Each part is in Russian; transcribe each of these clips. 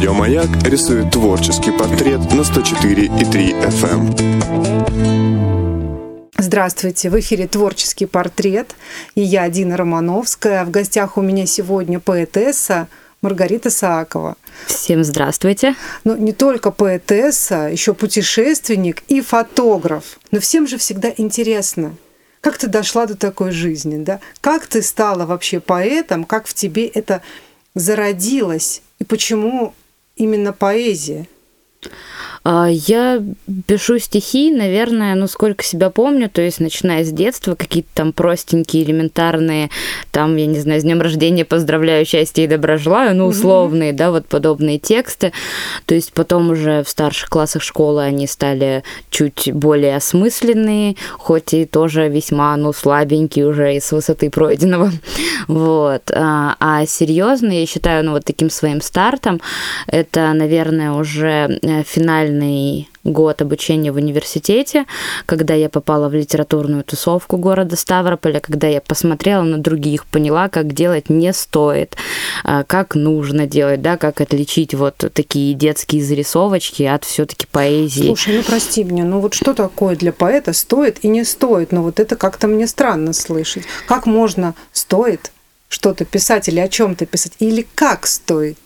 Радио «Маяк» рисует творческий портрет на 104,3 FM. Здравствуйте, в эфире «Творческий портрет» и я, Дина Романовская. В гостях у меня сегодня поэтесса Маргарита Саакова. Всем здравствуйте. Ну, не только поэтесса, еще путешественник и фотограф. Но всем же всегда интересно, как ты дошла до такой жизни, да? Как ты стала вообще поэтом, как в тебе это зародилось и почему именно поэзия? А, я пишу стихи, наверное, ну сколько себя помню, то есть начиная с детства, какие-то там простенькие, элементарные, там, я не знаю, с днем рождения поздравляю, счастья и добра желаю, ну условные, mm-hmm. да, вот подобные тексты. То есть потом уже в старших классах школы они стали чуть более осмысленные, хоть и тоже весьма, ну, слабенькие уже из высоты пройденного. Вот. А, а серьезно, я считаю, ну, вот таким своим стартом, это, наверное, уже финальный год обучения в университете, когда я попала в литературную тусовку города Ставрополя, когда я посмотрела на других, поняла, как делать не стоит, а, как нужно делать, да, как отличить вот такие детские зарисовочки от все-таки поэзии. Слушай, ну прости меня, ну вот что такое для поэта стоит и не стоит? Ну вот это как-то мне странно слышать. Как можно стоит что-то писать или о чем-то писать, или как стоит?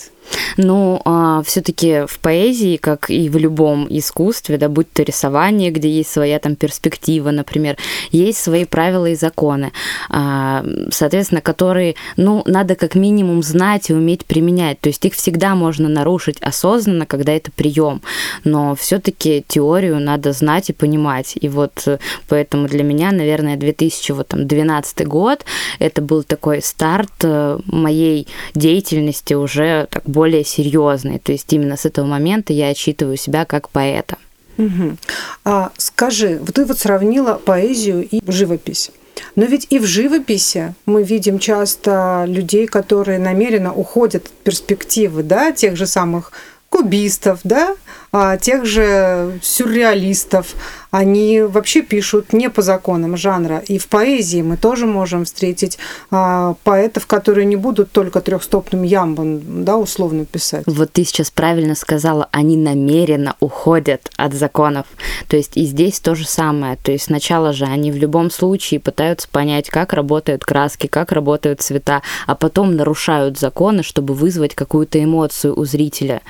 Ну, а, все-таки в поэзии, как и в любом искусстве, да, будь то рисование, где есть своя там перспектива, например, есть свои правила и законы, а, соответственно, которые, ну, надо как минимум знать и уметь применять. То есть их всегда можно нарушить осознанно, когда это прием, но все-таки теорию надо знать и понимать. И вот э, поэтому для меня, наверное, 2012 год это был такой старт э, моей деятельности уже так более серьезный. То есть именно с этого момента я отчитываю себя как поэта. Угу. А скажи, вот ты вот сравнила поэзию и живопись. Но ведь и в живописи мы видим часто людей, которые намеренно уходят от перспективы, да, тех же самых кубистов, да, а тех же сюрреалистов. Они вообще пишут не по законам жанра. И в поэзии мы тоже можем встретить а, поэтов, которые не будут только трехстопным ямбом, да, условно писать. Вот ты сейчас правильно сказала, они намеренно уходят от законов. То есть и здесь то же самое. То есть сначала же они в любом случае пытаются понять, как работают краски, как работают цвета, а потом нарушают законы, чтобы вызвать какую-то эмоцию у зрителя.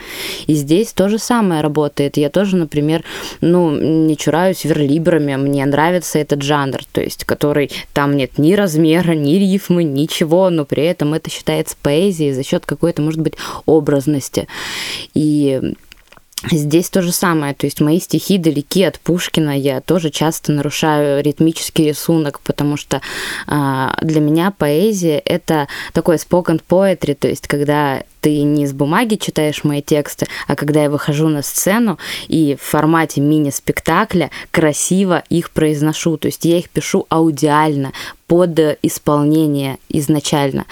И здесь то же самое работает. Я тоже, например, ну, не чураюсь верлибрами, мне нравится этот жанр, то есть, который там нет ни размера, ни рифмы, ничего, но при этом это считается поэзией за счет какой-то, может быть, образности. И Здесь то же самое, то есть мои стихи далеки от Пушкина, я тоже часто нарушаю ритмический рисунок, потому что э, для меня поэзия это такой spoken poetry, то есть когда ты не с бумаги читаешь мои тексты, а когда я выхожу на сцену и в формате мини-спектакля красиво их произношу. То есть я их пишу аудиально, под исполнение изначально.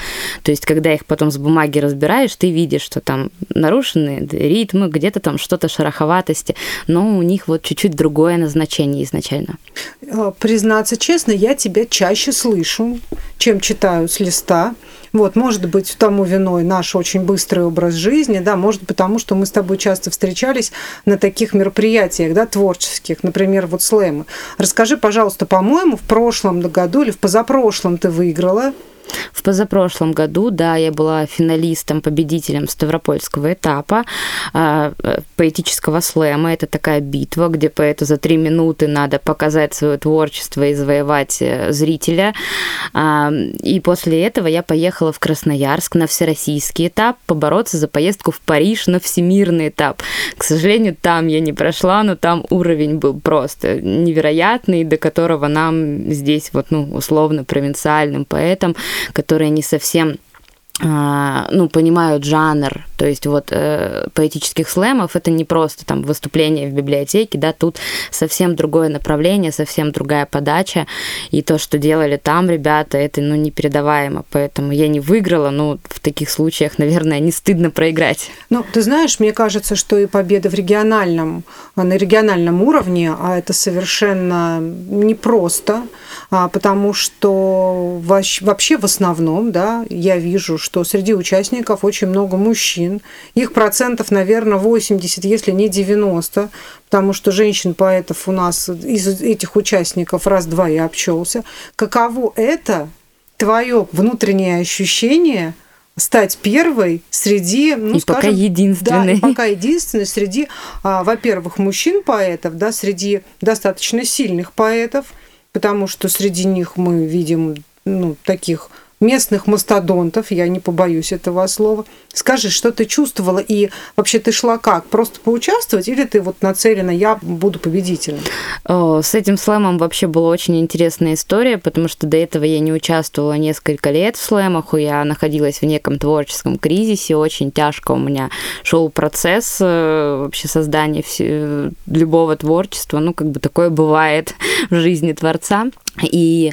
То есть, когда их потом с бумаги разбираешь, ты видишь, что там нарушены ритмы, где-то там что-то шероховатости, но у них вот чуть-чуть другое назначение изначально. Э, признаться честно, я тебя чаще слышу, чем читаю с листа. Вот, может быть, тому виной наш очень быстрый образ жизни, да, может потому, что мы с тобой часто встречались на таких мероприятиях, да, творческих, например, вот слэмы. Расскажи, пожалуйста, по-моему, в прошлом году или в позапрошлом ты выиграла в позапрошлом году, да, я была финалистом, победителем Ставропольского этапа э, поэтического слэма. Это такая битва, где поэту за три минуты надо показать свое творчество и завоевать э, зрителя. Э, и после этого я поехала в Красноярск на всероссийский этап побороться за поездку в Париж на всемирный этап. К сожалению, там я не прошла, но там уровень был просто невероятный, до которого нам здесь вот, ну, условно провинциальным поэтам которые не совсем а, ну, понимают жанр, то есть вот э, поэтических слэмов это не просто там выступление в библиотеке, да, тут совсем другое направление, совсем другая подача, и то, что делали там ребята, это, ну, непередаваемо, поэтому я не выиграла, но в таких случаях, наверное, не стыдно проиграть. Ну, ты знаешь, мне кажется, что и победа в региональном, на региональном уровне, а это совершенно непросто, а, потому что вообще в основном, да, я вижу, что среди участников очень много мужчин, мужчин. Их процентов, наверное, 80, если не 90, потому что женщин-поэтов у нас из этих участников раз-два и обчелся. Каково это твое внутреннее ощущение – стать первой среди, ну, и скажем, пока единственной. Да, пока единственной среди, а, во-первых, мужчин-поэтов, да, среди достаточно сильных поэтов, потому что среди них мы видим ну, таких местных мастодонтов, я не побоюсь этого слова. Скажи, что ты чувствовала и вообще ты шла как? Просто поучаствовать или ты вот нацелена, я буду победителем? С этим слэмом вообще была очень интересная история, потому что до этого я не участвовала несколько лет в слэмах, я находилась в неком творческом кризисе, очень тяжко у меня шел процесс э, вообще создания любого творчества, ну как бы такое бывает в жизни творца. И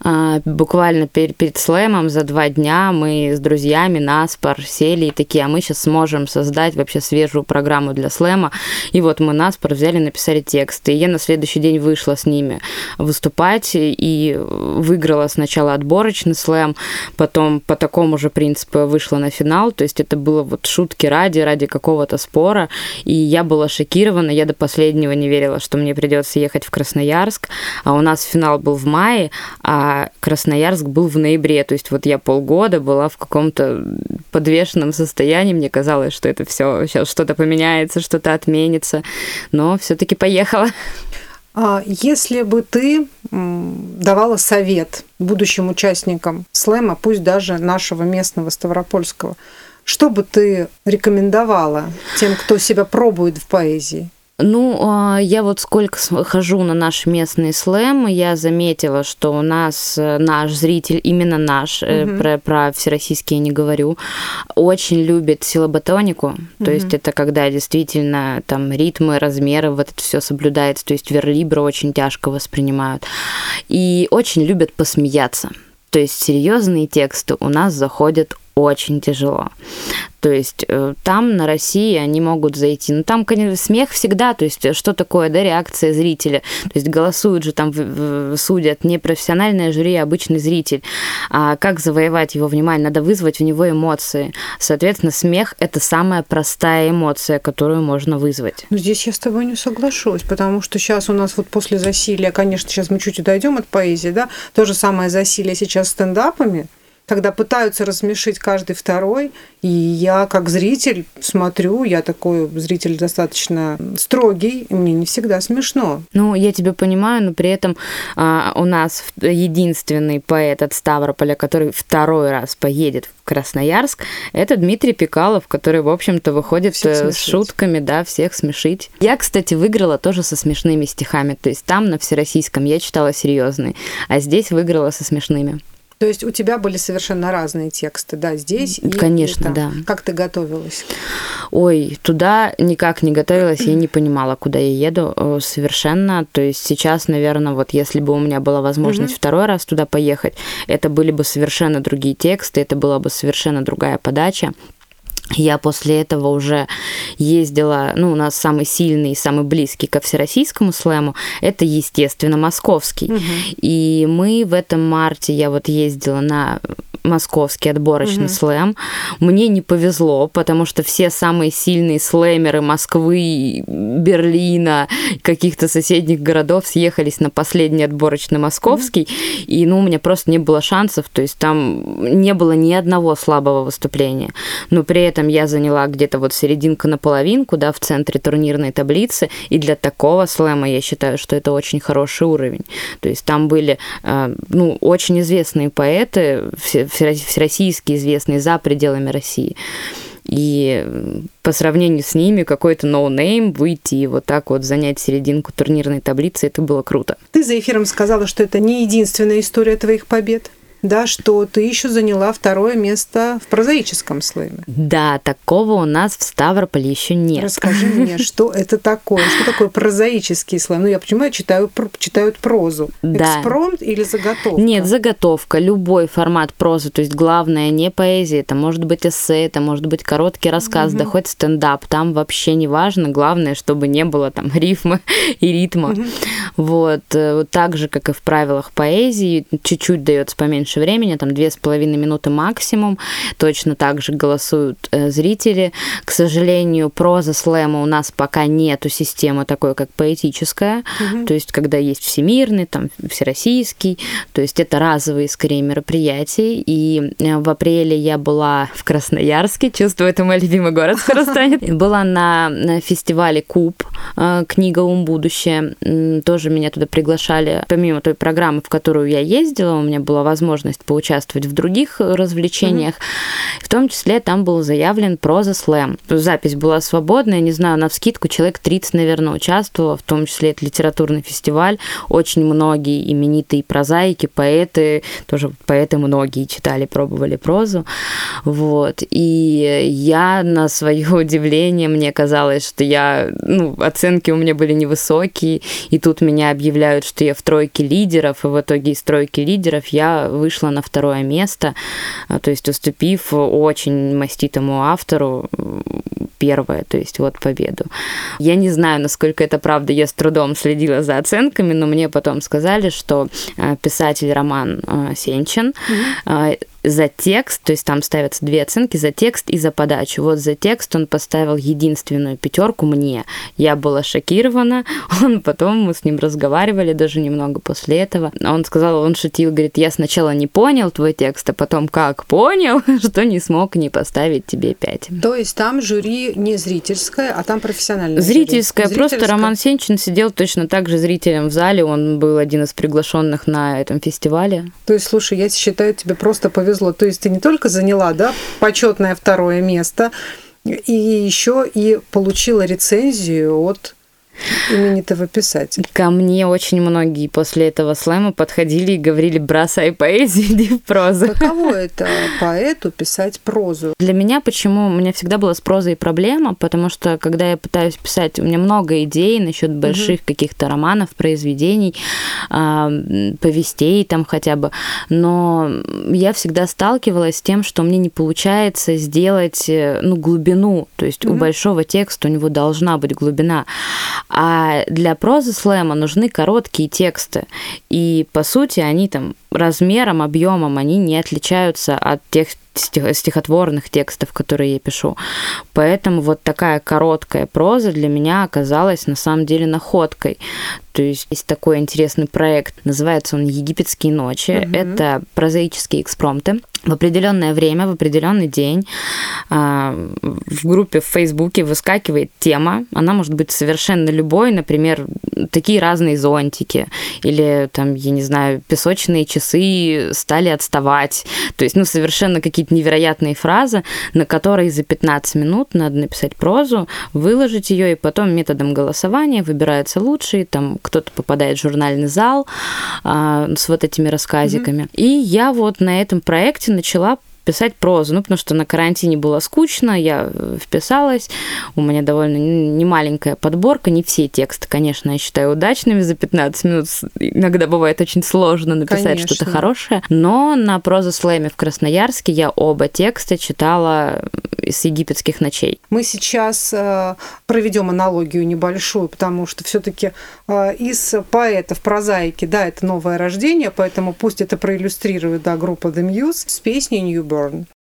а, буквально перед, перед слэмом за два дня мы с друзьями наспор сели и такие, а мы сейчас сможем создать вообще свежую программу для слэма. И вот мы наспор взяли, написали тексты. И я на следующий день вышла с ними выступать и выиграла сначала отборочный слэм, потом по такому же принципу вышла на финал. То есть это было вот шутки ради, ради какого-то спора. И я была шокирована, я до последнего не верила, что мне придется ехать в Красноярск. А у нас финал был в мае, а Красноярск был в ноябре. То есть вот я полгода была в каком-то подвешенном состоянии. Мне казалось, что это все сейчас что-то поменяется, что-то отменится. Но все-таки поехала. А если бы ты давала совет будущим участникам слэма, пусть даже нашего местного Ставропольского, что бы ты рекомендовала тем, кто себя пробует в поэзии? Ну, а, я вот сколько хожу на наш местный слэм, я заметила, что у нас э, наш зритель, именно наш, угу. про, про всероссийские не говорю, очень любит силоботонику. Угу. То есть это когда действительно там ритмы, размеры, вот это все соблюдается. То есть верлибра очень тяжко воспринимают. И очень любят посмеяться. То есть серьезные тексты у нас заходят очень тяжело. То есть э, там на России они могут зайти. Ну там, конечно, смех всегда, то есть что такое, да, реакция зрителя. То есть голосуют же там, судят не профессиональное жюри, а обычный зритель. А как завоевать его внимание? Надо вызвать у него эмоции. Соответственно, смех – это самая простая эмоция, которую можно вызвать. Ну, здесь я с тобой не соглашусь, потому что сейчас у нас вот после засилия, конечно, сейчас мы чуть дойдем от поэзии, да, то же самое засилие сейчас стендапами, когда пытаются рассмешить каждый второй, и я как зритель смотрю, я такой зритель достаточно строгий, и мне не всегда смешно. Ну, я тебя понимаю, но при этом а, у нас единственный поэт от Ставрополя, который второй раз поедет в Красноярск, это Дмитрий Пикалов, который, в общем-то, выходит с шутками, да, всех смешить. Я, кстати, выиграла тоже со смешными стихами, то есть там на всероссийском я читала серьезные, а здесь выиграла со смешными. То есть у тебя были совершенно разные тексты, да, здесь и Конечно, и да. Как ты готовилась? Ой, туда никак не готовилась, я не понимала, куда я еду э, совершенно. То есть сейчас, наверное, вот если бы у меня была возможность угу. второй раз туда поехать, это были бы совершенно другие тексты, это была бы совершенно другая подача. Я после этого уже ездила, ну, у нас самый сильный и самый близкий ко всероссийскому слэму, это, естественно, московский. Угу. И мы в этом марте, я вот ездила на московский отборочный угу. слэм. Мне не повезло, потому что все самые сильные слэмеры Москвы, Берлина, каких-то соседних городов съехались на последний отборочный московский, угу. и ну, у меня просто не было шансов, то есть там не было ни одного слабого выступления. Но при этом я заняла где-то вот серединка на половинку, да, в центре турнирной таблицы, и для такого слэма я считаю, что это очень хороший уровень. То есть там были, э, ну, очень известные поэты, все, всероссийские известные за пределами России. И по сравнению с ними какой-то ноунейм выйти и вот так вот занять серединку турнирной таблицы, это было круто. Ты за эфиром сказала, что это не единственная история твоих побед да, что ты еще заняла второе место в прозаическом слэме. Да, такого у нас в Ставрополе еще нет. Расскажи мне, что это такое? Что такое прозаический слэм? Ну, я понимаю, читаю, читают прозу. Да. Экспромт или заготовка? Нет, заготовка. Любой формат прозы. То есть главное не поэзия. Это может быть эссе, это может быть короткий рассказ, угу. да хоть стендап. Там вообще не важно. Главное, чтобы не было там рифма и ритма. Угу. Вот. Э, так же, как и в правилах поэзии, чуть-чуть дается поменьше меньше времени, там две с половиной минуты максимум. Точно так же голосуют э, зрители. К сожалению, проза слэма у нас пока нету системы такой, как поэтическая. Угу. То есть, когда есть всемирный, там, всероссийский. То есть, это разовые, скорее, мероприятия. И э, в апреле я была в Красноярске. Чувствую, это мой любимый город скоро станет. Была на, фестивале Куб, э, книга «Ум будущее». Тоже меня туда приглашали. Помимо той программы, в которую я ездила, у меня была возможность поучаствовать в других развлечениях. Mm-hmm. В том числе там был заявлен проза слэм. Запись была свободная, не знаю, на вскидку человек 30, наверное, участвовало, в том числе это литературный фестиваль. Очень многие именитые прозаики, поэты, тоже поэты многие читали, пробовали прозу. Вот. И я на свое удивление, мне казалось, что я, ну, оценки у меня были невысокие, и тут меня объявляют, что я в тройке лидеров, и в итоге из тройки лидеров я вышла на второе место, а, то есть уступив очень маститому автору первое, то есть вот победу. Я не знаю, насколько это правда, я с трудом следила за оценками, но мне потом сказали, что а, писатель Роман а, Сенчин mm-hmm за текст, то есть там ставятся две оценки за текст и за подачу. Вот за текст он поставил единственную пятерку мне. Я была шокирована. Он потом мы с ним разговаривали даже немного после этого. Он сказал, он шутил, говорит, я сначала не понял твой текст, а потом как понял, что не смог не поставить тебе пять. То есть там жюри не зрительское, а там профессиональное Зрительское. Жюри. Просто Роман Сенчин сидел точно так же зрителем в зале. Он был один из приглашенных на этом фестивале. То есть, слушай, я считаю, тебе просто повезло повезло. То есть ты не только заняла да, почетное второе место, и еще и получила рецензию от именитого писателя. Ко мне очень многие после этого слэма подходили и говорили, бросай поэзию, иди в прозу. Каково это поэту писать прозу? Для меня почему? У меня всегда была с прозой проблема, потому что когда я пытаюсь писать, у меня много идей насчет больших угу. каких-то романов, произведений, э, повестей там хотя бы, но я всегда сталкивалась с тем, что мне не получается сделать э, ну, глубину, то есть угу. у большого текста у него должна быть глубина. А для прозы слэма нужны короткие тексты. И, по сути, они там размером, объемом, они не отличаются от тех стихотворных текстов, которые я пишу. Поэтому вот такая короткая проза для меня оказалась на самом деле находкой. То есть есть такой интересный проект, называется он «Египетские ночи». Угу. Это прозаические экспромты. В определенное время, в определенный день а, в группе в Фейсбуке выскакивает тема. Она может быть совершенно любой, например, такие разные зонтики или там, я не знаю, песочные часы стали отставать. То есть, ну, совершенно какие-то невероятные фразы, на которые за 15 минут надо написать прозу, выложить ее, и потом методом голосования выбираются лучшие, там кто-то попадает в журнальный зал а, с вот этими рассказиками. Mm-hmm. И я вот на этом проекте начала писать прозу, ну, потому что на карантине было скучно, я э, вписалась, у меня довольно немаленькая подборка, не все тексты, конечно, я считаю удачными за 15 минут, иногда бывает очень сложно написать что-то хорошее, но на прозу слэме в Красноярске я оба текста читала с египетских ночей. Мы сейчас э, проведем аналогию небольшую, потому что все-таки э, из поэтов, прозаики, да, это новое рождение, поэтому пусть это проиллюстрирует, да, группа The Muse с песней Newborn burn каждом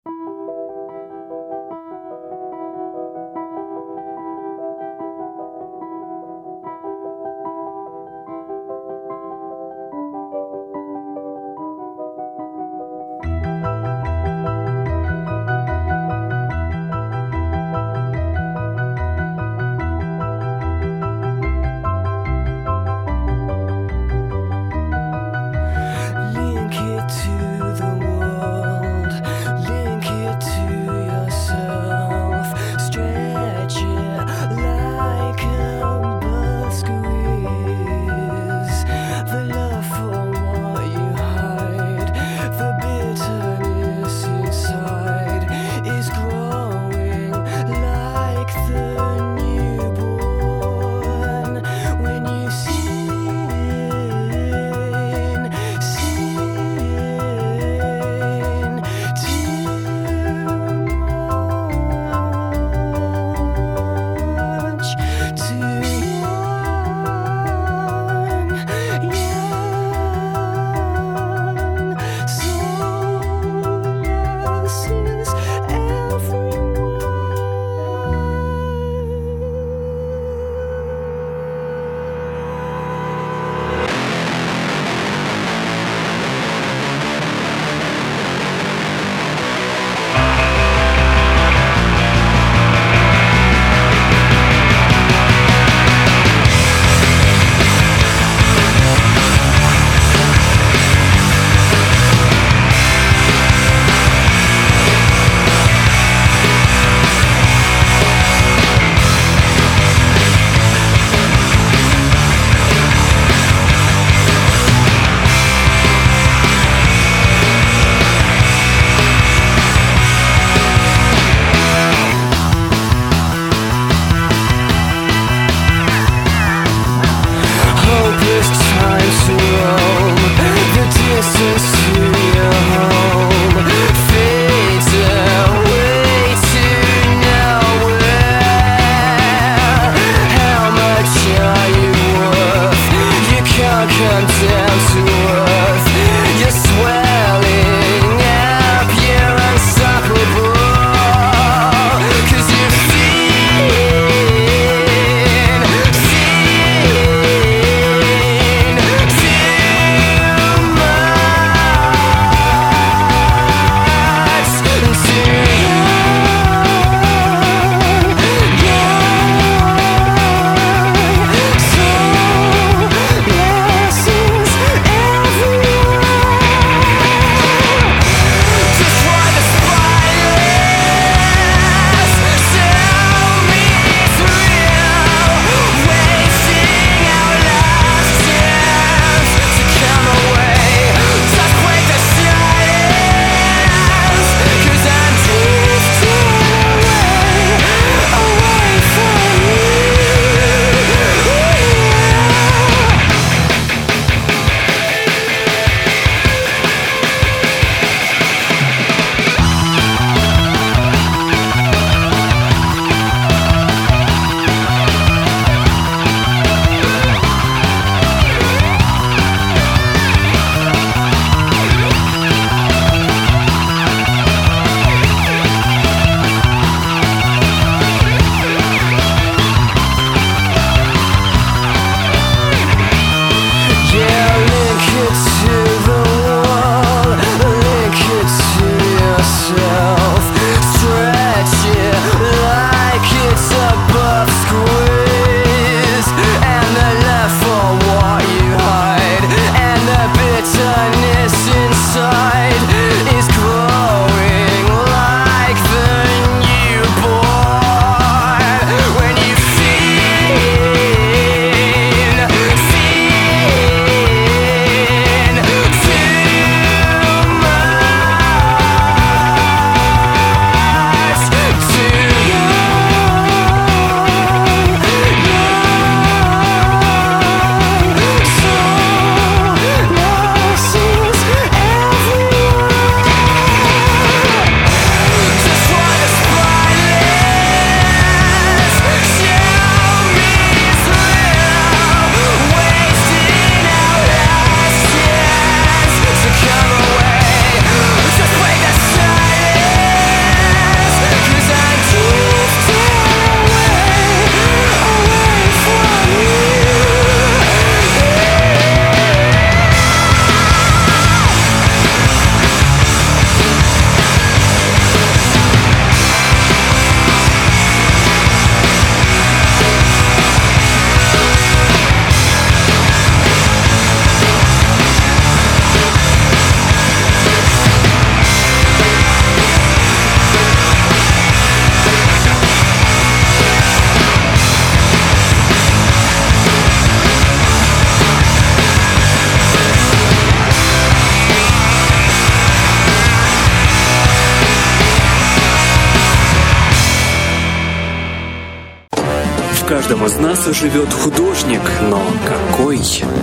нас живет художник, но какой?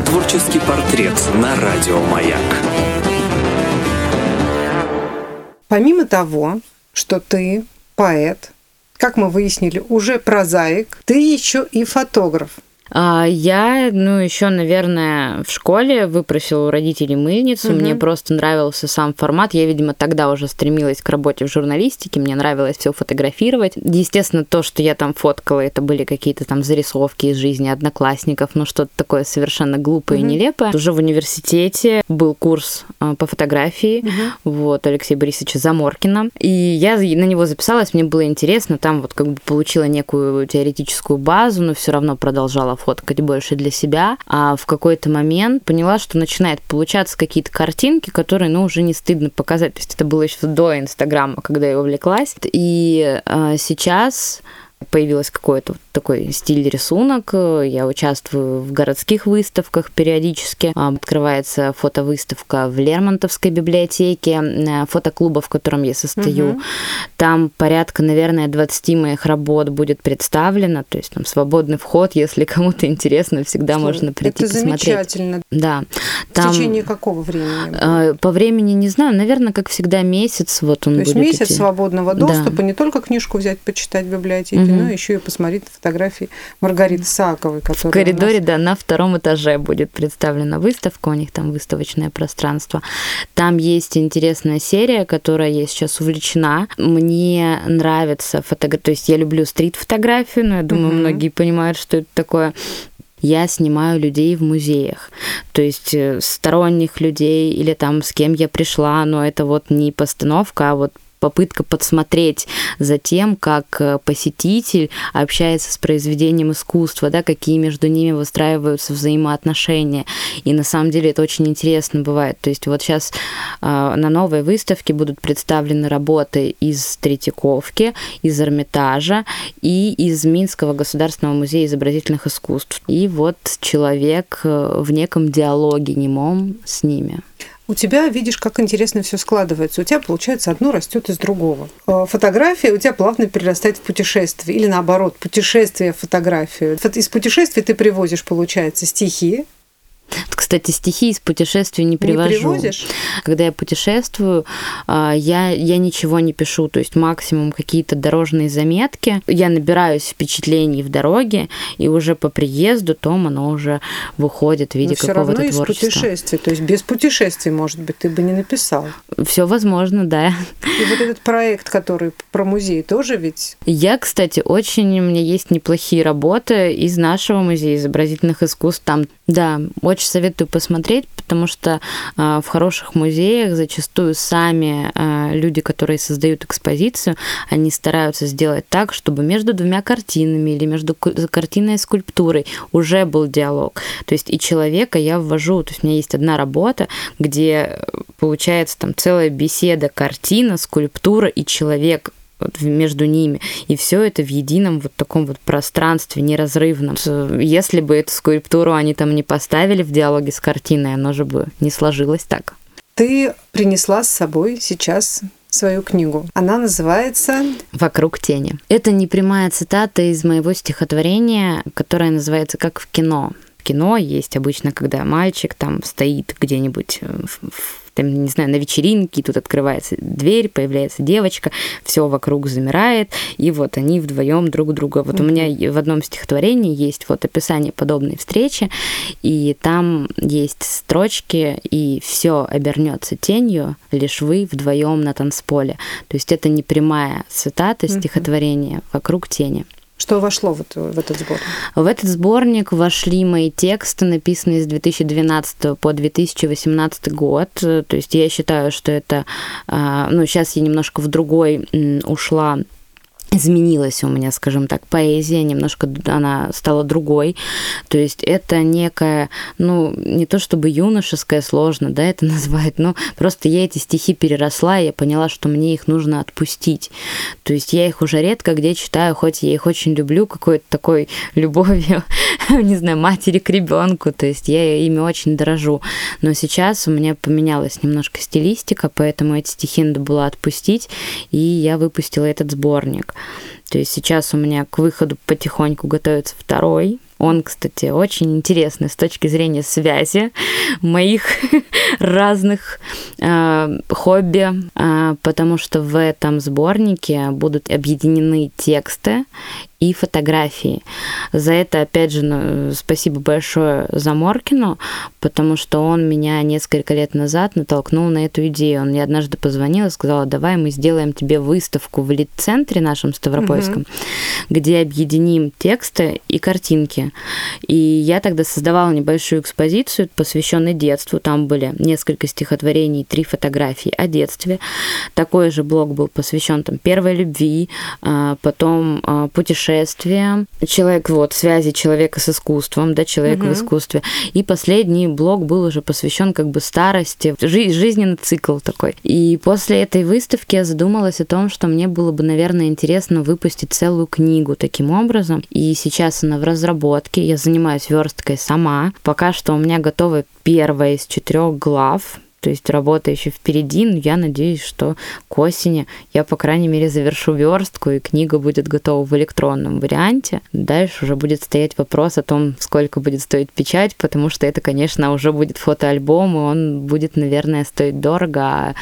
Творческий портрет на радио «Маяк». Помимо того, что ты поэт, как мы выяснили, уже прозаик, ты еще и фотограф. А, я, ну, еще, наверное, в школе выпросила у родителей мыльницу. Угу. Мне просто нравился сам формат. Я, видимо, тогда уже стремилась к работе в журналистике. Мне нравилось все фотографировать. Естественно, то, что я там фоткала, это были какие-то там зарисовки из жизни одноклассников, ну, что-то такое совершенно глупое угу. и нелепое. Уже в университете был курс а, по фотографии, угу. вот, Алексея Борисовича Заморкина. И я на него записалась, мне было интересно. Там вот как бы получила некую теоретическую базу, но все равно продолжала фоткать больше для себя, а в какой-то момент поняла, что начинает получаться какие-то картинки, которые, ну, уже не стыдно показать. То есть это было еще до Инстаграма, когда я увлеклась. И а, сейчас появилось какой-то такой стиль рисунок. Я участвую в городских выставках периодически. А, открывается фотовыставка в Лермонтовской библиотеке, э, фотоклуба, в котором я состою. Угу. Там порядка, наверное, 20 моих работ будет представлено. То есть там свободный вход, если кому-то интересно, всегда что? можно прийти Это посмотреть. замечательно. Да. Там, в течение какого времени? Э, по времени не знаю. Наверное, как всегда, месяц. Вот он То есть будет месяц идти. свободного доступа, да. не только книжку взять, почитать в библиотеке, угу. Но еще и посмотреть фотографии Маргариты Саковой, которая В коридоре, нас... да, на втором этаже будет представлена выставка, у них там выставочное пространство. Там есть интересная серия, которая я сейчас увлечена. Мне нравится фотография, то есть я люблю стрит-фотографию, но я думаю, угу. многие понимают, что это такое я снимаю людей в музеях, то есть э, сторонних людей или там с кем я пришла, но это вот не постановка, а вот попытка подсмотреть за тем, как э, посетитель общается с произведением искусства, да, какие между ними выстраиваются взаимоотношения. И на самом деле это очень интересно бывает. То есть вот сейчас э, на новой выставке будут представлены работы из Третьяковки, из Эрмитажа и из Минского государственного музея изобразительных искусств. И вот человек э, в неком диалоге немом с ними у тебя видишь, как интересно все складывается. У тебя, получается, одно растет из другого. Э, фотография у тебя плавно перерастает в путешествие. Или наоборот, путешествие в фотографию. Из путешествий ты привозишь, получается, стихи, кстати, стихи из путешествий не привожу. Не привозишь? Когда я путешествую, а, я, я ничего не пишу, то есть максимум какие-то дорожные заметки. Я набираюсь впечатлений в дороге, и уже по приезду том оно уже выходит в виде какого-то творчества. путешествий, то есть без путешествий, может быть, ты бы не написал. Все возможно, да. И вот этот проект, который про музей, тоже ведь? Я, кстати, очень, у меня есть неплохие работы из нашего музея изобразительных искусств. Там, да, очень советую советую посмотреть, потому что а, в хороших музеях зачастую сами а, люди, которые создают экспозицию, они стараются сделать так, чтобы между двумя картинами или между картиной и скульптурой уже был диалог. То есть и человека я ввожу, то есть у меня есть одна работа, где получается там целая беседа, картина, скульптура и человек между ними. И все это в едином вот таком вот пространстве неразрывном. Если бы эту скульптуру они там не поставили в диалоге с картиной, оно же бы не сложилось так. Ты принесла с собой сейчас свою книгу. Она называется «Вокруг тени». Это не прямая цитата из моего стихотворения, которое называется «Как в кино». В кино есть обычно, когда мальчик там стоит где-нибудь в там, не знаю, на вечеринке, тут открывается дверь, появляется девочка, все вокруг замирает, и вот они вдвоем друг друга. Вот mm-hmm. у меня в одном стихотворении есть вот описание подобной встречи, и там есть строчки, и все обернется тенью, лишь вы вдвоем на танцполе. То есть это не прямая цитата стихотворения mm-hmm. вокруг тени. Что вошло в, эту, в этот сборник? В этот сборник вошли мои тексты, написанные с 2012 по 2018 год. То есть я считаю, что это... А, ну, сейчас я немножко в другой ушла изменилась у меня, скажем так, поэзия, немножко она стала другой. То есть это некая, ну, не то чтобы юношеская сложно, да, это назвать, но просто я эти стихи переросла, и я поняла, что мне их нужно отпустить. То есть я их уже редко где читаю, хоть я их очень люблю, какой-то такой любовью, не знаю, матери к ребенку, то есть я ими очень дорожу. Но сейчас у меня поменялась немножко стилистика, поэтому эти стихи надо было отпустить, и я выпустила этот сборник. То есть сейчас у меня к выходу потихоньку готовится второй. Он, кстати, очень интересный с точки зрения связи моих разных э, хобби, э, потому что в этом сборнике будут объединены тексты и фотографии. За это, опять же, ну, спасибо большое Заморкину, потому что он меня несколько лет назад натолкнул на эту идею. Он мне однажды позвонил и сказал, давай мы сделаем тебе выставку в лид-центре нашем Ставропольском, угу. где объединим тексты и картинки. И я тогда создавала небольшую экспозицию, посвященную детству. Там были несколько стихотворений, три фотографии о детстве. Такой же блог был посвящен там первой любви, а, потом а, путешествию путешествия, человек, вот, связи человека с искусством, да, человек угу. в искусстве. И последний блок был уже посвящен как бы старости, жи- жизненный цикл такой. И после этой выставки я задумалась о том, что мне было бы, наверное, интересно выпустить целую книгу таким образом. И сейчас она в разработке, я занимаюсь версткой сама. Пока что у меня готова первая из четырех глав, то есть работа еще впереди, но я надеюсь, что к осени я, по крайней мере, завершу верстку, и книга будет готова в электронном варианте. Дальше уже будет стоять вопрос о том, сколько будет стоить печать, потому что это, конечно, уже будет фотоальбом, и он будет, наверное, стоить дорого, а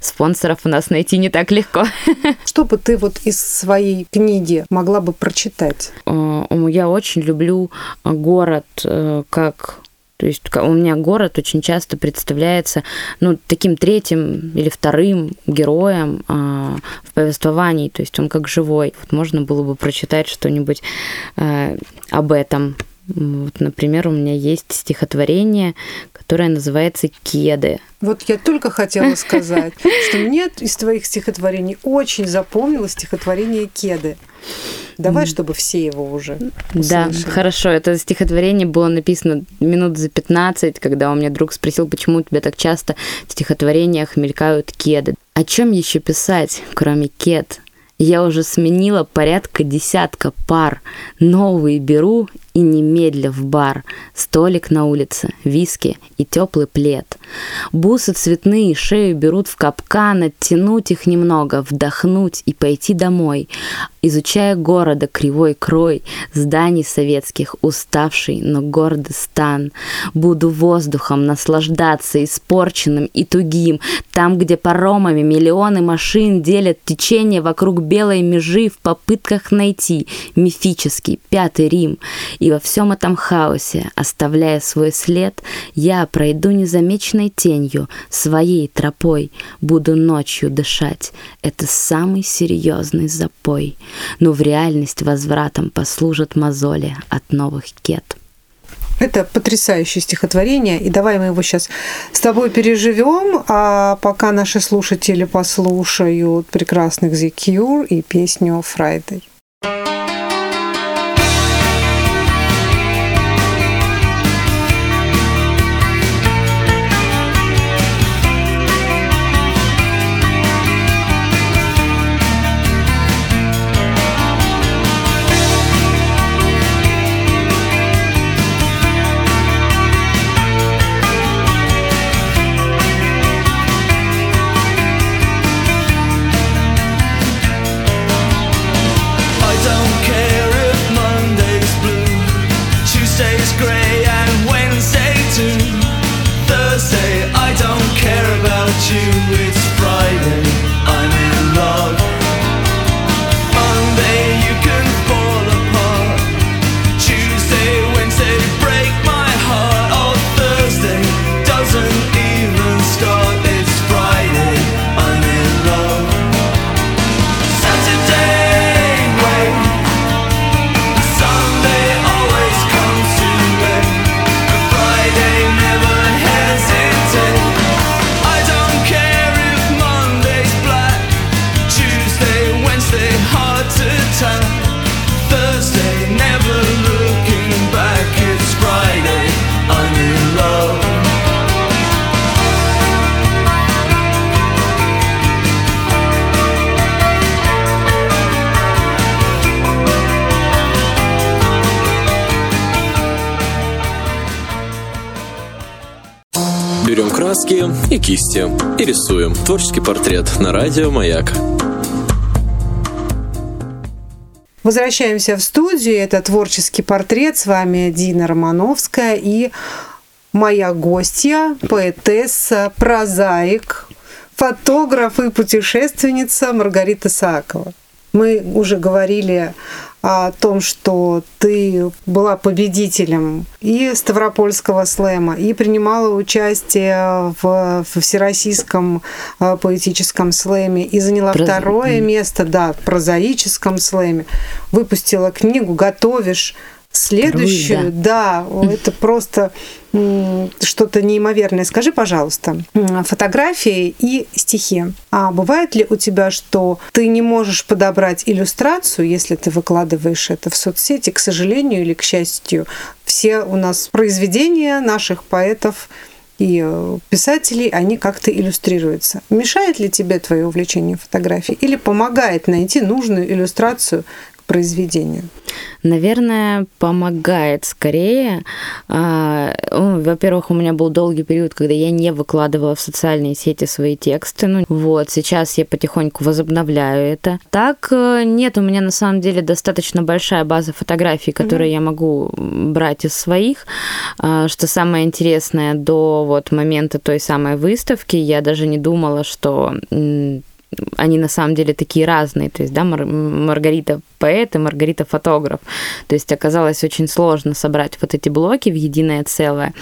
спонсоров у нас найти не так легко. Что бы ты вот из своей книги могла бы прочитать? Э, я очень люблю город э, как то есть у меня город очень часто представляется ну, таким третьим или вторым героем а, в повествовании, то есть он как живой. Вот можно было бы прочитать что-нибудь а, об этом. Вот, например, у меня есть стихотворение, которое называется «Кеды». Вот я только хотела сказать, что мне из твоих стихотворений очень запомнилось стихотворение «Кеды». Давай, чтобы все его уже услышали. Да, хорошо. Это стихотворение было написано минут за 15, когда у меня друг спросил, почему у тебя так часто в стихотворениях мелькают кеды. О чем еще писать, кроме кед? Я уже сменила порядка десятка пар. Новые беру и немедля в бар. Столик на улице, виски и теплый плед. Бусы цветные шею берут в капкан, оттянуть их немного, вдохнуть и пойти домой. Изучая города кривой крой, зданий советских, уставший, но гордый стан. Буду воздухом наслаждаться испорченным и тугим, там, где паромами миллионы машин делят течение вокруг белой межи в попытках найти мифический Пятый Рим. И во всем этом хаосе, оставляя свой след, я пройду незамеченной тенью, своей тропой, буду ночью дышать. Это самый серьезный запой. Но в реальность возвратом послужат мозоли от новых кет. Это потрясающее стихотворение, и давай мы его сейчас с тобой переживем, а пока наши слушатели послушают прекрасных The Cure и песню Friday. И кисти и рисуем. Творческий портрет на радио «Маяк». Возвращаемся в студию. Это творческий портрет. С вами Дина Романовская и моя гостья, поэтесса, прозаик, фотограф и путешественница Маргарита Сакова. Мы уже говорили о том, что ты была победителем и Ставропольского слэма, и принимала участие в, в Всероссийском э, поэтическом слэме, и заняла Проз... второе место, да, в прозаическом слэме. Выпустила книгу «Готовишь Следующую, Вторую, да. да, это просто что-то неимоверное. Скажи, пожалуйста, фотографии и стихи. А бывает ли у тебя, что ты не можешь подобрать иллюстрацию, если ты выкладываешь это в соцсети, к сожалению или к счастью, все у нас произведения наших поэтов и э, писателей, они как-то иллюстрируются. Мешает ли тебе твое увлечение фотографией или помогает найти нужную иллюстрацию произведению? Наверное, помогает скорее. А, ну, во-первых, у меня был долгий период, когда я не выкладывала в социальные сети свои тексты. Ну, вот, сейчас я потихоньку возобновляю это. Так, э, нет, у меня на самом деле достаточно большая база фотографий, которые mm-hmm. я могу брать из своих. А, что самое интересное, до вот момента той самой выставки я даже не думала, что они на самом деле такие разные. То есть, да, Мар- Маргарита поэт и Маргарита фотограф. То есть оказалось очень сложно собрать вот эти блоки в единое целое.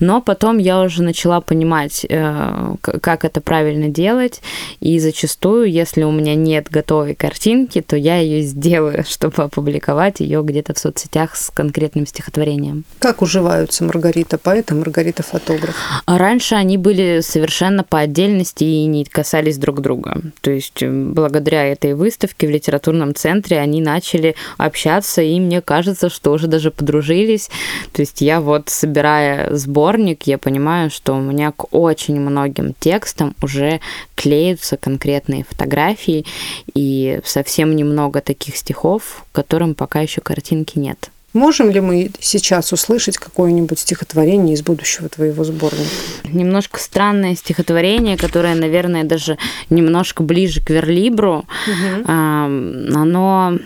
Но потом я уже начала понимать, э, как это правильно делать. И зачастую, если у меня нет готовой картинки, то я ее сделаю, чтобы опубликовать ее где-то в соцсетях с конкретным стихотворением. Как уживаются Маргарита поэт и Маргарита фотограф? Раньше они были совершенно по отдельности и не касались друг друга. То есть благодаря этой выставке в литературном центре они начали общаться, и мне кажется, что уже даже подружились. То есть я вот, собирая сборник, я понимаю, что у меня к очень многим текстам уже клеются конкретные фотографии, и совсем немного таких стихов, которым пока еще картинки нет. Можем ли мы сейчас услышать какое-нибудь стихотворение из будущего твоего сборника? Немножко странное стихотворение, которое, наверное, даже немножко ближе к верлибру. Угу. Оно,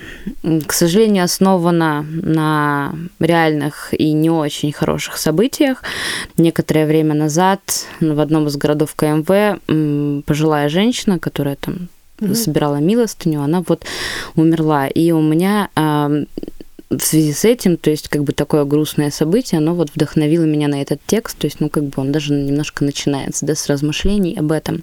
к сожалению, основано на реальных и не очень хороших событиях. Некоторое время назад в одном из городов КМВ пожилая женщина, которая там угу. собирала милостыню, она вот умерла. И у меня в связи с этим, то есть как бы такое грустное событие, оно вот вдохновило меня на этот текст, то есть, ну, как бы он даже немножко начинается, да, с размышлений об этом.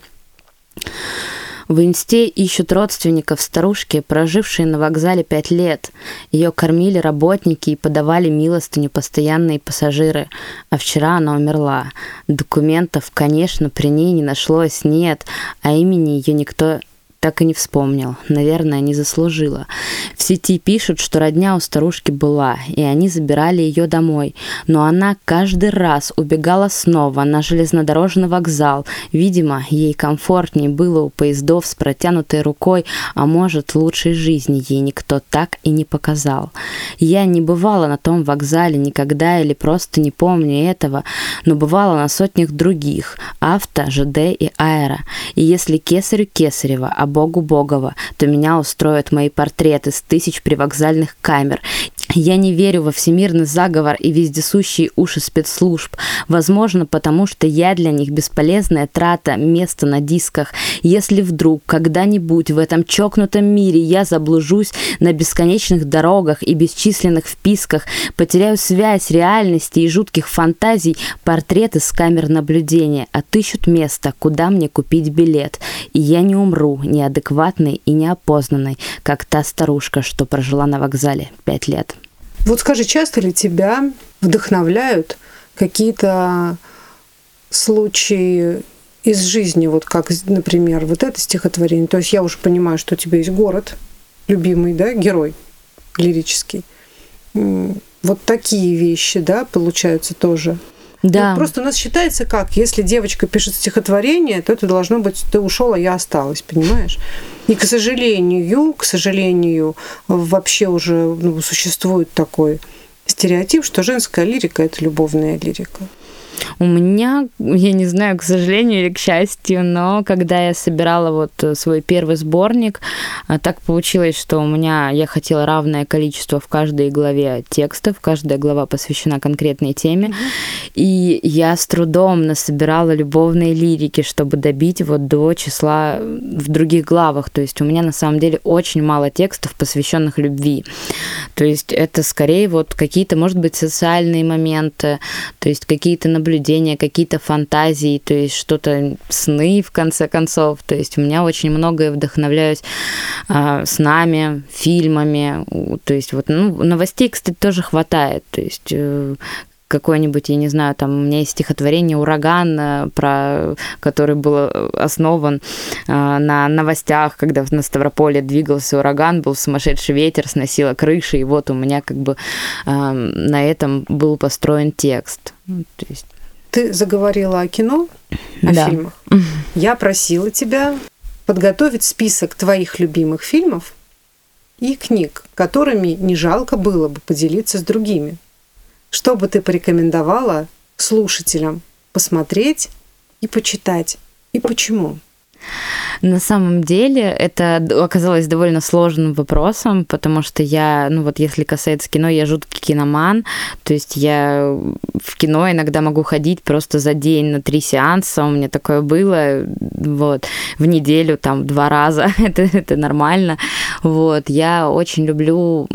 В инсте ищут родственников старушки, прожившие на вокзале пять лет. Ее кормили работники и подавали милостыню постоянные пассажиры. А вчера она умерла. Документов, конечно, при ней не нашлось, нет, а имени ее никто так и не вспомнил. Наверное, не заслужила. В сети пишут, что родня у старушки была, и они забирали ее домой. Но она каждый раз убегала снова на железнодорожный вокзал. Видимо, ей комфортнее было у поездов с протянутой рукой, а может, лучшей жизни ей никто так и не показал. Я не бывала на том вокзале никогда или просто не помню этого, но бывала на сотнях других – авто, ЖД и аэро. И если кесарю Кесарева, а богу Богова, то меня устроят мои портреты с тысяч привокзальных камер. Я не верю во всемирный заговор и вездесущие уши спецслужб. Возможно, потому что я для них бесполезная трата места на дисках. Если вдруг когда-нибудь в этом чокнутом мире я заблужусь на бесконечных дорогах и бесчисленных вписках, потеряю связь реальности и жутких фантазий, портреты с камер наблюдения отыщут место, куда мне купить билет. И я не умру, неадекватной и неопознанной, как та старушка, что прожила на вокзале пять лет. Вот скажи, часто ли тебя вдохновляют какие-то случаи из жизни, вот как, например, вот это стихотворение. То есть я уже понимаю, что у тебя есть город, любимый, да, герой лирический. Вот такие вещи, да, получаются тоже. Да. Ну, просто у нас считается как, если девочка пишет стихотворение, то это должно быть ты ушел, а я осталась, понимаешь? И, к сожалению, к сожалению, вообще уже ну, существует такой стереотип, что женская лирика – это любовная лирика. У меня, я не знаю, к сожалению или к счастью, но когда я собирала вот э, свой первый сборник, а, так получилось, что у меня я хотела равное количество в каждой главе текстов, каждая глава посвящена конкретной теме, mm-hmm. и я с трудом насобирала любовные лирики, чтобы добить вот до числа в других главах. То есть у меня на самом деле очень мало текстов, посвященных любви. То есть это скорее вот какие-то, может быть, социальные моменты, то есть какие-то наблюдения, какие-то фантазии, то есть что-то сны, в конце концов. То есть у меня очень многое вдохновляюсь э, нами, фильмами. То есть вот, ну, новостей, кстати, тоже хватает. То есть э, какой-нибудь, я не знаю, там у меня есть стихотворение «Ураган», э, про, который был основан э, на новостях, когда на Ставрополе двигался ураган, был сумасшедший ветер, сносило крыши, и вот у меня как бы э, на этом был построен текст. Ну, то есть... Ты заговорила о кино, о да. фильмах. Я просила тебя подготовить список твоих любимых фильмов и книг, которыми не жалко было бы поделиться с другими. Что бы ты порекомендовала слушателям посмотреть и почитать? И почему? На самом деле это оказалось довольно сложным вопросом, потому что я, ну вот если касается кино, я жуткий киноман, то есть я в кино иногда могу ходить просто за день на три сеанса, у меня такое было, вот, в неделю там два раза, это, это нормально, вот, я очень люблю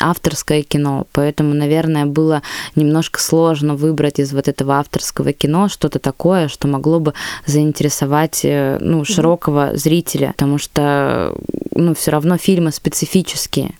авторское кино, поэтому, наверное, было немножко сложно выбрать из вот этого авторского кино что-то такое, что могло бы заинтересовать, э, ну, широкого широкого зрителя, потому что ну, все равно фильмы специфические.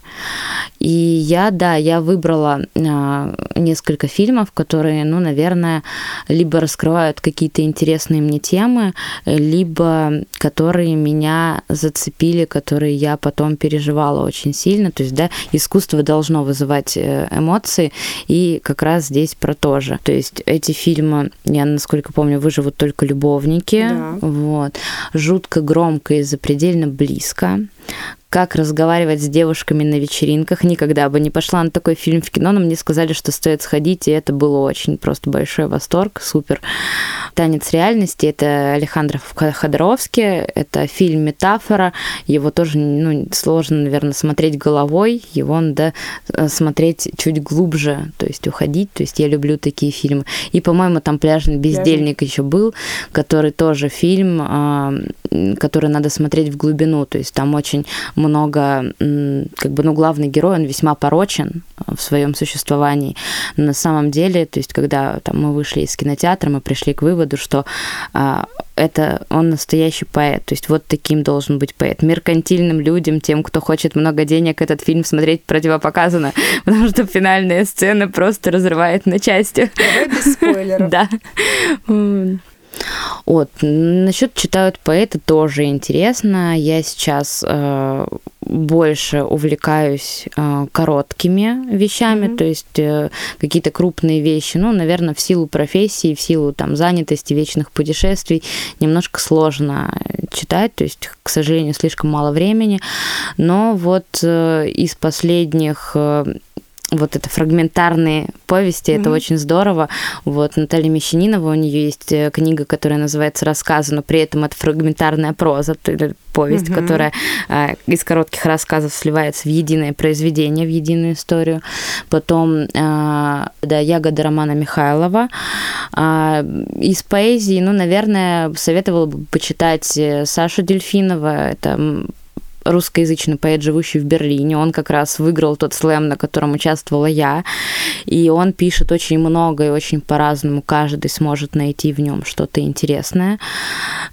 И я, да, я выбрала э, несколько фильмов, которые, ну, наверное, либо раскрывают какие-то интересные мне темы, либо которые меня зацепили, которые я потом переживала очень сильно. То есть, да, искусство должно вызывать э, эмоции, и как раз здесь про то же. То есть эти фильмы, я, насколько помню, выживут только любовники. Да. Вот. Жутко громко и запредельно близко как разговаривать с девушками на вечеринках. Никогда бы не пошла на такой фильм в кино, но мне сказали, что стоит сходить, и это было очень просто большой восторг, супер. «Танец реальности» — это Александр Ходоровский, это фильм «Метафора», его тоже ну, сложно, наверное, смотреть головой, его надо э, смотреть чуть глубже, то есть уходить, то есть я люблю такие фильмы. И, по-моему, там «Пляжный бездельник» еще был, который тоже фильм, а, который надо смотреть в глубину, то есть там очень много, как бы, ну, главный герой, он весьма порочен в своем существовании. Но на самом деле, то есть, когда там, мы вышли из кинотеатра, мы пришли к выводу, что а, это он настоящий поэт. То есть вот таким должен быть поэт. Меркантильным людям, тем, кто хочет много денег, этот фильм смотреть противопоказано, потому что финальная сцена просто разрывает на части. Давай без спойлеров. Да. Вот. Насчет читают поэты тоже интересно. Я сейчас э, больше увлекаюсь э, короткими вещами, mm-hmm. то есть э, какие-то крупные вещи. Ну, наверное, в силу профессии, в силу там занятости, вечных путешествий немножко сложно читать, то есть, к сожалению, слишком мало времени. Но вот э, из последних э, вот это фрагментарные повести, mm-hmm. это очень здорово. Вот Наталья Мещанинова, у нее есть э, книга, которая называется «Рассказы», но при этом это фрагментарная проза, повесть, mm-hmm. которая э, из коротких рассказов сливается в единое произведение, в единую историю. Потом, э, да, «Ягода» Романа Михайлова. Э, из поэзии, ну, наверное, советовала бы почитать э, Сашу Дельфинова, это русскоязычный поэт, живущий в Берлине. Он как раз выиграл тот слэм, на котором участвовала я. И он пишет очень много и очень по-разному. Каждый сможет найти в нем что-то интересное.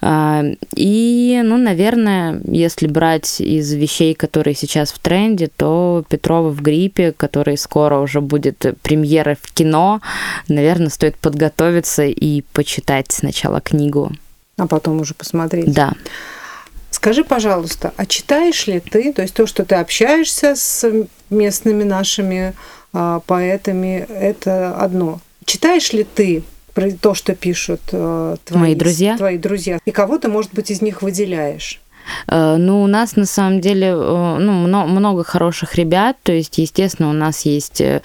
А, и, ну, наверное, если брать из вещей, которые сейчас в тренде, то Петрова в гриппе, который скоро уже будет премьера в кино, наверное, стоит подготовиться и почитать сначала книгу. А потом уже посмотреть. Да. Скажи, пожалуйста, а читаешь ли ты, то есть то, что ты общаешься с местными нашими а, поэтами, это одно. Читаешь ли ты про то, что пишут а, твои, Мои друзья? твои друзья? И кого ты, может быть, из них выделяешь? Э, ну, у нас на самом деле э, ну, много, хороших ребят, то есть, естественно, у нас есть э,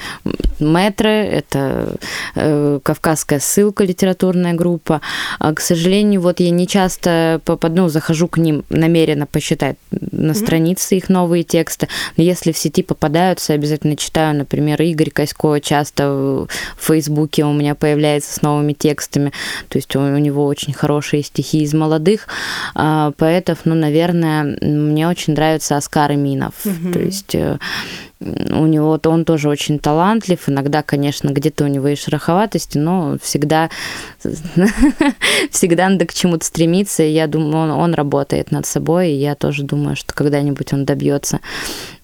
Мэтры, это кавказская ссылка, литературная группа. А, к сожалению, вот я не часто попаду, ну, захожу к ним намеренно почитать на странице их новые тексты. Но если в сети попадаются, обязательно читаю, например, Игорь Косько часто в Фейсбуке у меня появляется с новыми текстами. То есть у, у него очень хорошие стихи из молодых а, поэтов. Ну, наверное, мне очень нравится Оскар Иминов. То есть э, у него то он тоже очень талантлив. Иногда, конечно, где-то у него и шероховатости, но всегда, всегда надо к чему-то стремиться. И я думаю, он, он работает над собой, и я тоже думаю, что когда-нибудь он добьется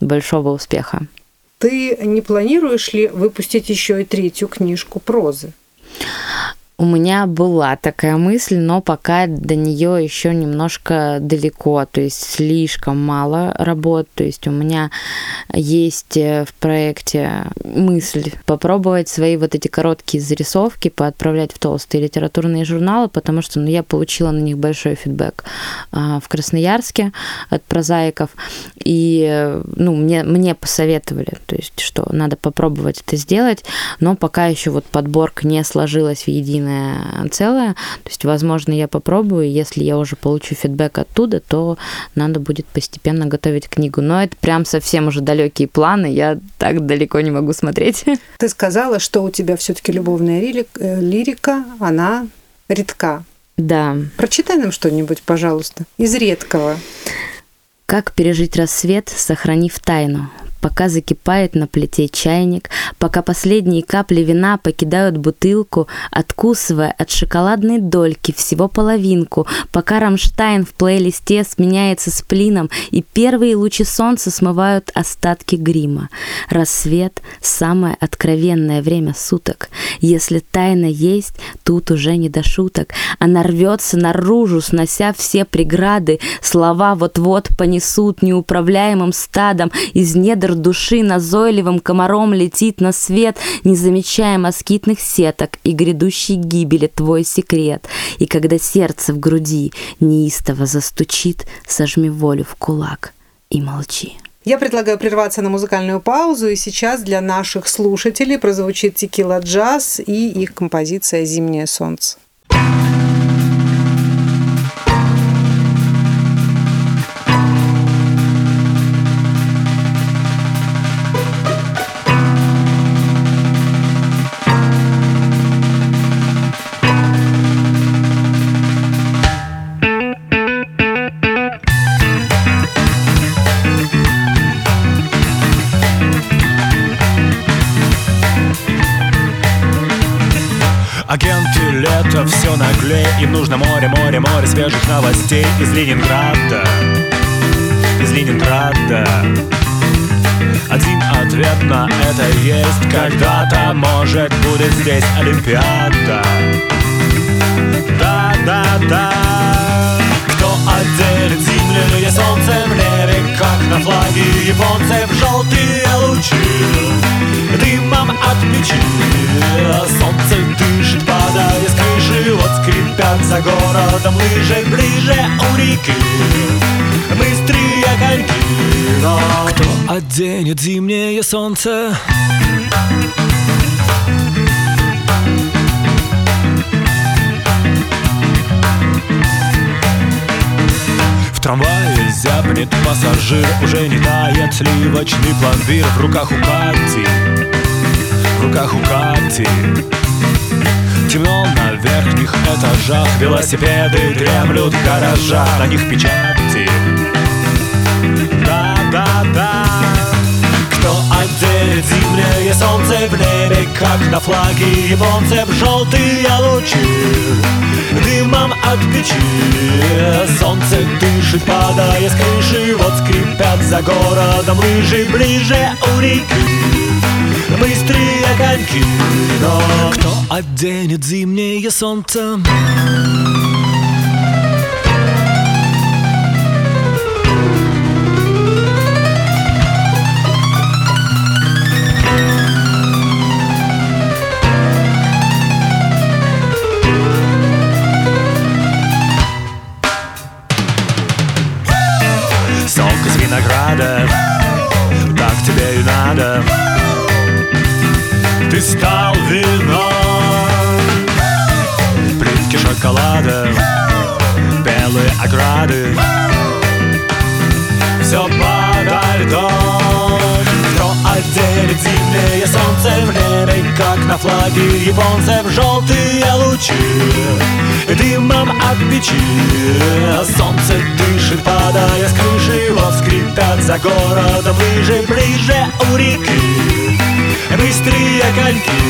большого успеха. Ты не планируешь ли выпустить еще и третью книжку прозы? У меня была такая мысль, но пока до нее еще немножко далеко, то есть слишком мало работ. То есть у меня есть э, в проекте мысль попробовать свои вот эти короткие зарисовки поотправлять в толстые литературные журналы, потому что ну, я получила на них большой фидбэк а, в Красноярске от прозаиков. И э, ну, мне, мне посоветовали, то есть, что надо попробовать это сделать, но пока еще вот подборка не сложилась в единое единое целое. То есть, возможно, я попробую, если я уже получу фидбэк оттуда, то надо будет постепенно готовить книгу. Но это прям совсем уже далекие планы, я так далеко не могу смотреть. Ты сказала, что у тебя все-таки любовная э, лирика, она редка. Да. Прочитай нам что-нибудь, пожалуйста, из редкого. Как пережить рассвет, сохранив тайну? Пока закипает на плите чайник, пока последние капли вина покидают бутылку, откусывая от шоколадной дольки всего половинку, пока Рамштайн в плейлисте сменяется с плином, и первые лучи солнца смывают остатки грима. Рассвет – самое откровенное время суток. Если тайна есть, тут уже не до шуток. Она рвется наружу, снося все преграды. Слова вот-вот понесут неуправляемым стадом из недр души назойливым комаром летит на свет, не замечая москитных сеток и грядущей гибели твой секрет. И когда сердце в груди неистово застучит, сожми волю в кулак и молчи. Я предлагаю прерваться на музыкальную паузу, и сейчас для наших слушателей прозвучит текила джаз и их композиция «Зимнее солнце». Нужно море, море, море свежих новостей Из Ленинграда, из Ленинграда. Один ответ на это есть. Когда-то, может, будет здесь Олимпиада. Да, да, да Кто отделит зимнее солнце в небе Как на флаге японцев желтые лучи Дымом от печи Солнце дышит, падая с крыши Вот скрипят за городом лыжи Ближе у реки Быстрые коньки Но кто оденет зимнее солнце? В трамвае зябнет пассажир. Уже не тает сливочный пломбир В руках у Кати. В руках у Кати. Темно на верхних этажах. Велосипеды дремлют в гаражах. На них печати Как на флаге японцев желтые лучи Дымом от печи Солнце дышит, падая с крыши Вот скрипят за городом лыжи Ближе у реки быстрые коньки Но кто оденет зимнее солнце? Винограда Так тебе и надо ты стал вином Плитки шоколада, белые ограды. Все подо льдом Кто отделит зимнее солнце в небе Как на флаге японцев желтые лучи Дымом от печи Солнце дышит, падая с крыши Вот скрипят за городом лыжи Ближе у реки Быстрые коньки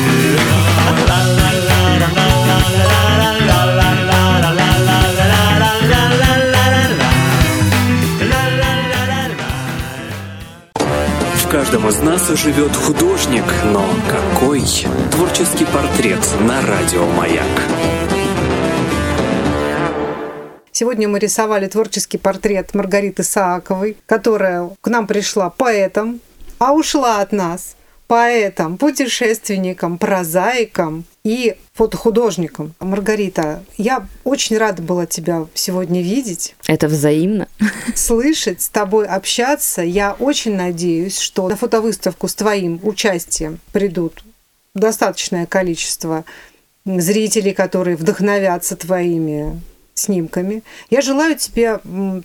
В каждом из нас живет художник, но какой? Творческий портрет на радио «Маяк». Сегодня мы рисовали творческий портрет Маргариты Сааковой, которая к нам пришла поэтом, а ушла от нас поэтом, путешественником, прозаиком и фотохудожником. Маргарита, я очень рада была тебя сегодня видеть. Это взаимно. Слышать, с тобой общаться. Я очень надеюсь, что на фотовыставку с твоим участием придут достаточное количество зрителей, которые вдохновятся твоими снимками. Я желаю тебе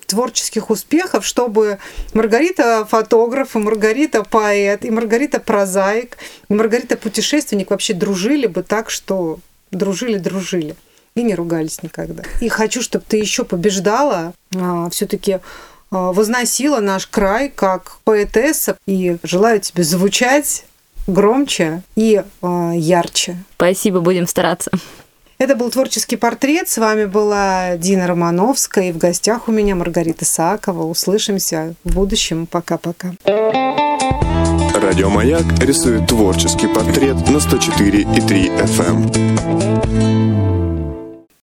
творческих успехов, чтобы Маргарита фотограф, и Маргарита поэт, и Маргарита прозаик, и Маргарита путешественник вообще дружили бы так, что дружили-дружили и не ругались никогда. И хочу, чтобы ты еще побеждала, а, все-таки а, возносила наш край как поэтесса, и желаю тебе звучать громче и а, ярче. Спасибо, будем стараться. Это был творческий портрет. С вами была Дина Романовская. И в гостях у меня Маргарита Сакова. Услышимся в будущем. Пока-пока. Радио «Маяк» рисует творческий портрет на 104,3 FM.